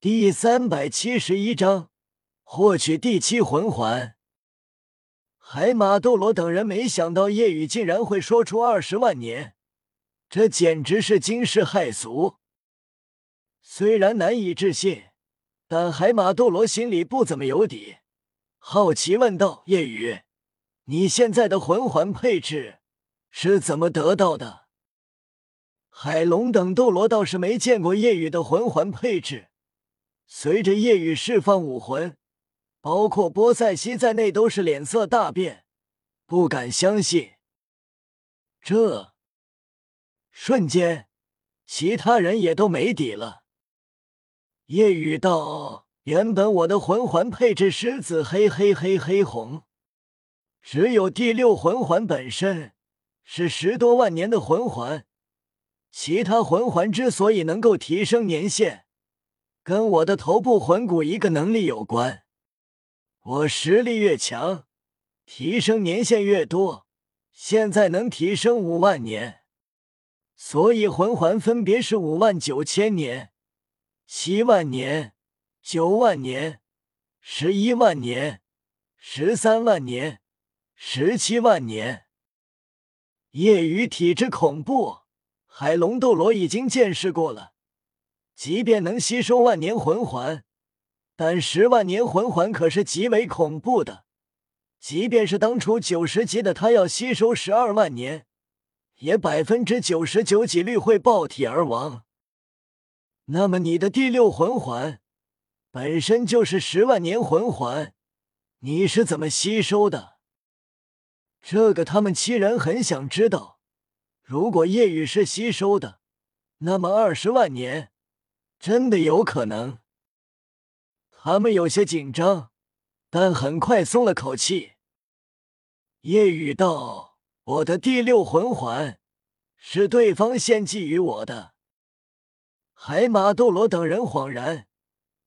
第三百七十一章，获取第七魂环。海马斗罗等人没想到叶雨竟然会说出二十万年，这简直是惊世骇俗。虽然难以置信，但海马斗罗心里不怎么有底，好奇问道：“叶雨，你现在的魂环配置是怎么得到的？”海龙等斗罗倒是没见过叶雨的魂环配置。随着夜雨释放武魂，包括波塞西在内都是脸色大变，不敢相信。这瞬间，其他人也都没底了。夜雨道：“原本我的魂环配置是紫黑黑黑黑红，只有第六魂环本身是十多万年的魂环，其他魂环之所以能够提升年限。”跟我的头部魂骨一个能力有关，我实力越强，提升年限越多。现在能提升五万年，所以魂环分别是五万九千年、七万年、九万年、十一万年、十三万年、十七万年。夜雨体质恐怖，海龙斗罗已经见识过了。即便能吸收万年魂环，但十万年魂环可是极为恐怖的。即便是当初九十级的他要吸收十二万年，也百分之九十九几率会爆体而亡。那么你的第六魂环本身就是十万年魂环，你是怎么吸收的？这个他们七人很想知道。如果夜雨是吸收的，那么二十万年。真的有可能，他们有些紧张，但很快松了口气。夜雨道：“我的第六魂环是对方献祭于我的。”海马斗罗等人恍然，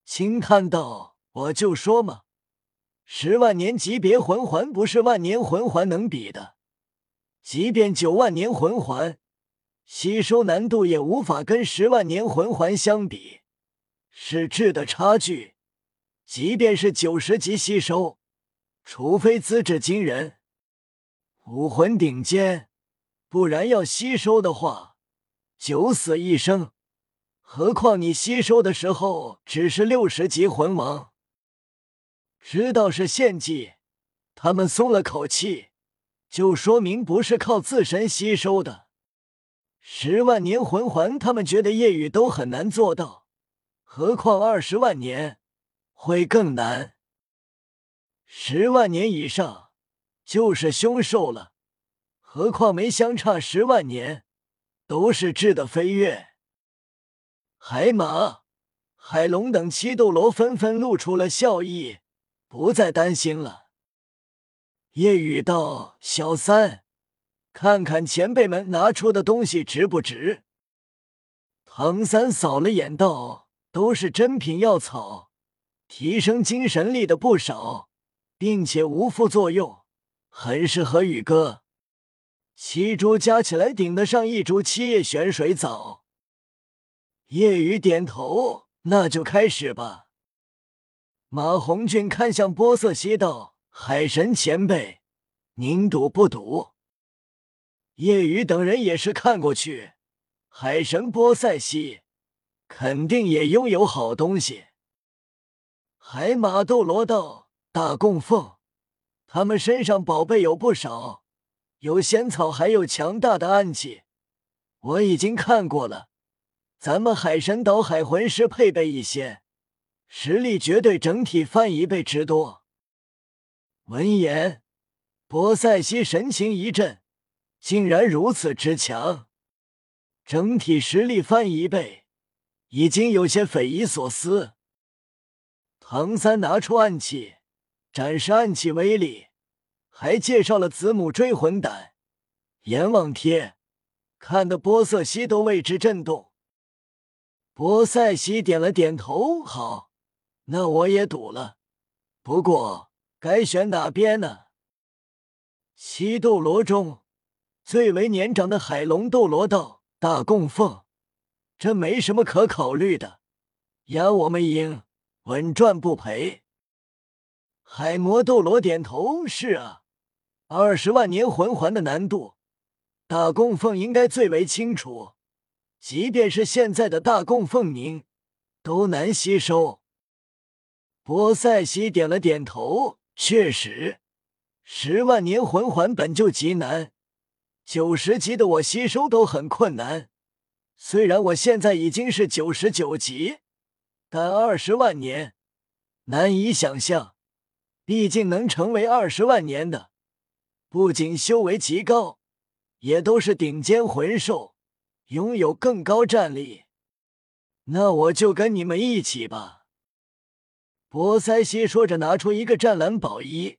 轻叹道：“我就说嘛，十万年级别魂环不是万年魂环能比的，即便九万年魂环。”吸收难度也无法跟十万年魂环相比，是质的差距。即便是九十级吸收，除非资质惊人、武魂顶尖，不然要吸收的话，九死一生。何况你吸收的时候只是六十级魂王，知道是献祭，他们松了口气，就说明不是靠自身吸收的。十万年魂环，他们觉得夜雨都很难做到，何况二十万年会更难。十万年以上就是凶兽了，何况没相差十万年，都是质的飞跃。海马、海龙等七斗罗纷纷露出了笑意，不再担心了。夜雨道：“小三。”看看前辈们拿出的东西值不值？唐三扫了眼道：“都是珍品药草，提升精神力的不少，并且无副作用，很适合宇哥。七株加起来顶得上一株七叶玄水藻。”叶雨点头：“那就开始吧。”马红俊看向波色西道：“海神前辈，您赌不赌？”叶雨等人也是看过去，海神波塞西肯定也拥有好东西。海马斗罗道大供奉，他们身上宝贝有不少，有仙草，还有强大的暗器。我已经看过了，咱们海神岛海魂师配备一些，实力绝对整体翻一倍之多。闻言，波塞西神情一震。竟然如此之强，整体实力翻一倍，已经有些匪夷所思。唐三拿出暗器，展示暗器威力，还介绍了子母追魂胆、阎王贴，看得波塞西都为之震动。波塞西点了点头，好，那我也赌了。不过该选哪边呢？七斗罗中。最为年长的海龙斗罗道：“大供奉，这没什么可考虑的。压我们赢，稳赚不赔。海魔斗罗点头：“是啊，二十万年魂环的难度，大供奉应该最为清楚。即便是现在的大供奉您，都难吸收。”波塞西点了点头：“确实，十万年魂环本就极难，九十级的我吸收都很困难。虽然我现在已经是九十九级，但二十万年难以想象。毕竟能成为二十万年的，不仅修为极高，也都是顶尖魂兽，拥有更高战力。那我就跟你们一起吧。”波塞西说着，拿出一个湛蓝宝衣，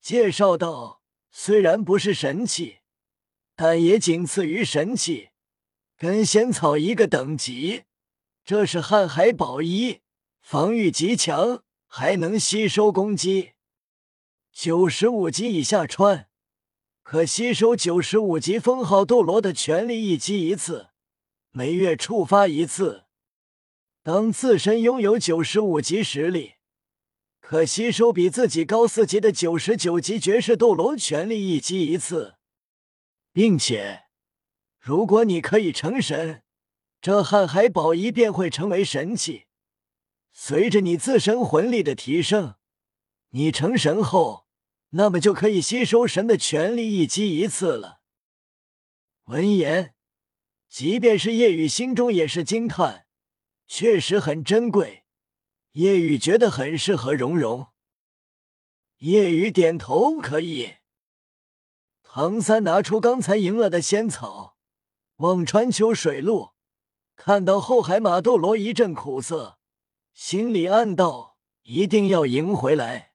介绍道：“虽然不是神器，但也仅次于神器，跟仙草一个等级。这是瀚海宝衣，防御极强，还能吸收攻击。九十五级以下穿，可吸收九十五级封号斗罗的全力一击一次，每月触发一次。当自身拥有九十五级实力。”可吸收比自己高四级的九十九级绝世斗罗全力一击一次，并且，如果你可以成神，这瀚海宝仪便会成为神器。随着你自身魂力的提升，你成神后，那么就可以吸收神的全力一击一次了。闻言，即便是叶雨心中也是惊叹，确实很珍贵。叶雨觉得很适合蓉蓉。叶雨点头，可以。唐三拿出刚才赢了的仙草，望穿秋水路，看到后海马斗罗一阵苦涩，心里暗道：一定要赢回来。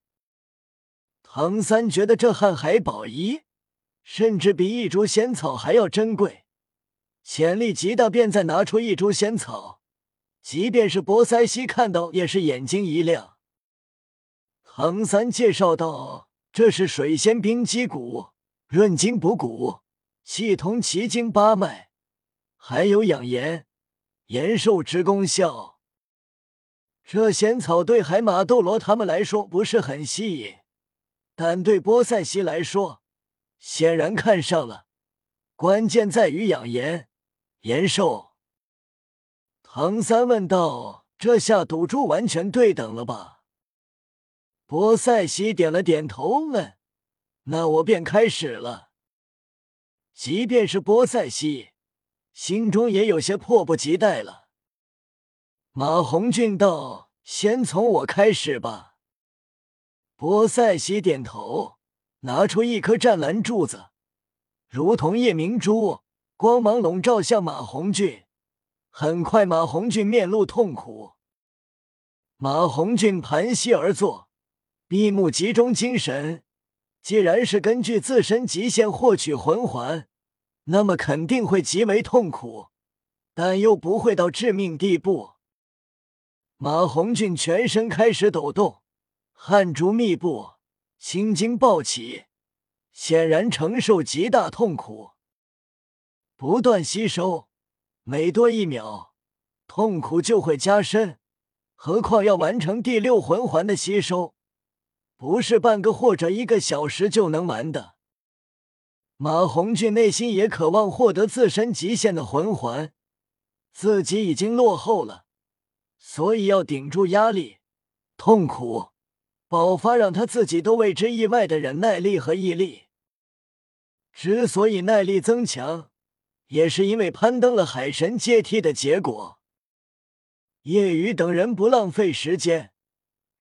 唐三觉得这瀚海宝仪甚至比一株仙草还要珍贵，潜力极大，便再拿出一株仙草。即便是波塞西看到，也是眼睛一亮。唐三介绍道：“这是水仙冰肌骨，润筋补骨，气通奇经八脉，还有养颜、延寿之功效。这仙草对海马斗罗他们来说不是很吸引，但对波塞西来说，显然看上了。关键在于养颜、延寿。”唐三问道：“这下赌注完全对等了吧？”波塞西点了点头，问：“那我便开始了。”即便是波塞西，心中也有些迫不及待了。马红俊道：“先从我开始吧。”波塞西点头，拿出一颗湛蓝柱子，如同夜明珠，光芒笼罩向马红俊。很快，马红俊面露痛苦。马红俊盘膝而坐，闭目集中精神。既然是根据自身极限获取魂环，那么肯定会极为痛苦，但又不会到致命地步。马红俊全身开始抖动，汗珠密布，青筋暴起，显然承受极大痛苦，不断吸收。每多一秒，痛苦就会加深。何况要完成第六魂环的吸收，不是半个或者一个小时就能完的。马红俊内心也渴望获得自身极限的魂环，自己已经落后了，所以要顶住压力、痛苦爆发，让他自己都为之意外的忍耐力和毅力。之所以耐力增强。也是因为攀登了海神阶梯的结果。叶雨等人不浪费时间，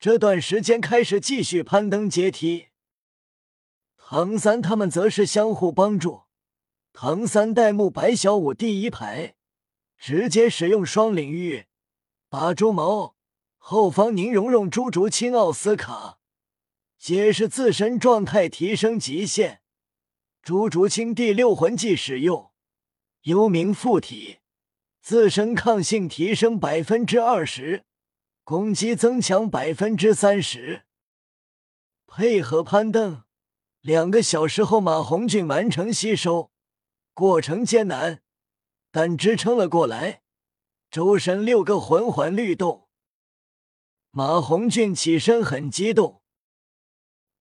这段时间开始继续攀登阶梯。唐三他们则是相互帮助。唐三戴沐白小舞第一排，直接使用双领域，把朱毛后方宁荣荣、朱竹清、奥斯卡，皆是自身状态提升极限。朱竹清第六魂技使用。幽冥附体，自身抗性提升百分之二十，攻击增强百分之三十。配合攀登，两个小时后，马红俊完成吸收，过程艰难，但支撑了过来。周身六个魂环律动，马红俊起身很激动。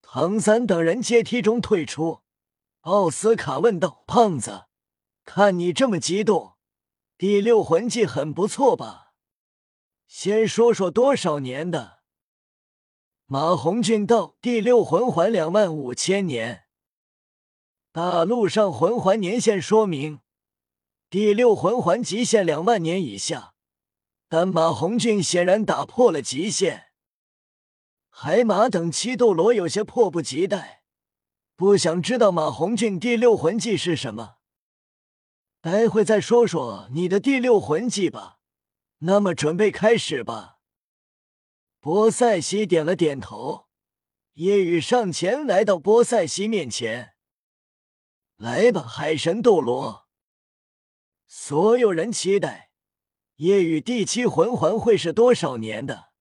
唐三等人阶梯中退出。奥斯卡问道：“胖子，看你这么激动，第六魂技很不错吧？先说说多少年的？”马红俊道：“第六魂环两万五千年。大陆上魂环年限说明，第六魂环极限两万年以下。但马红俊显然打破了极限。海马等七斗罗有些迫不及待。”不想知道马红俊第六魂技是什么？待会再说说你的第六魂技吧。那么准备开始吧。波塞西点了点头，夜雨上前来到波塞西面前，来吧，海神斗罗。所有人期待夜雨第七魂环会是多少年的。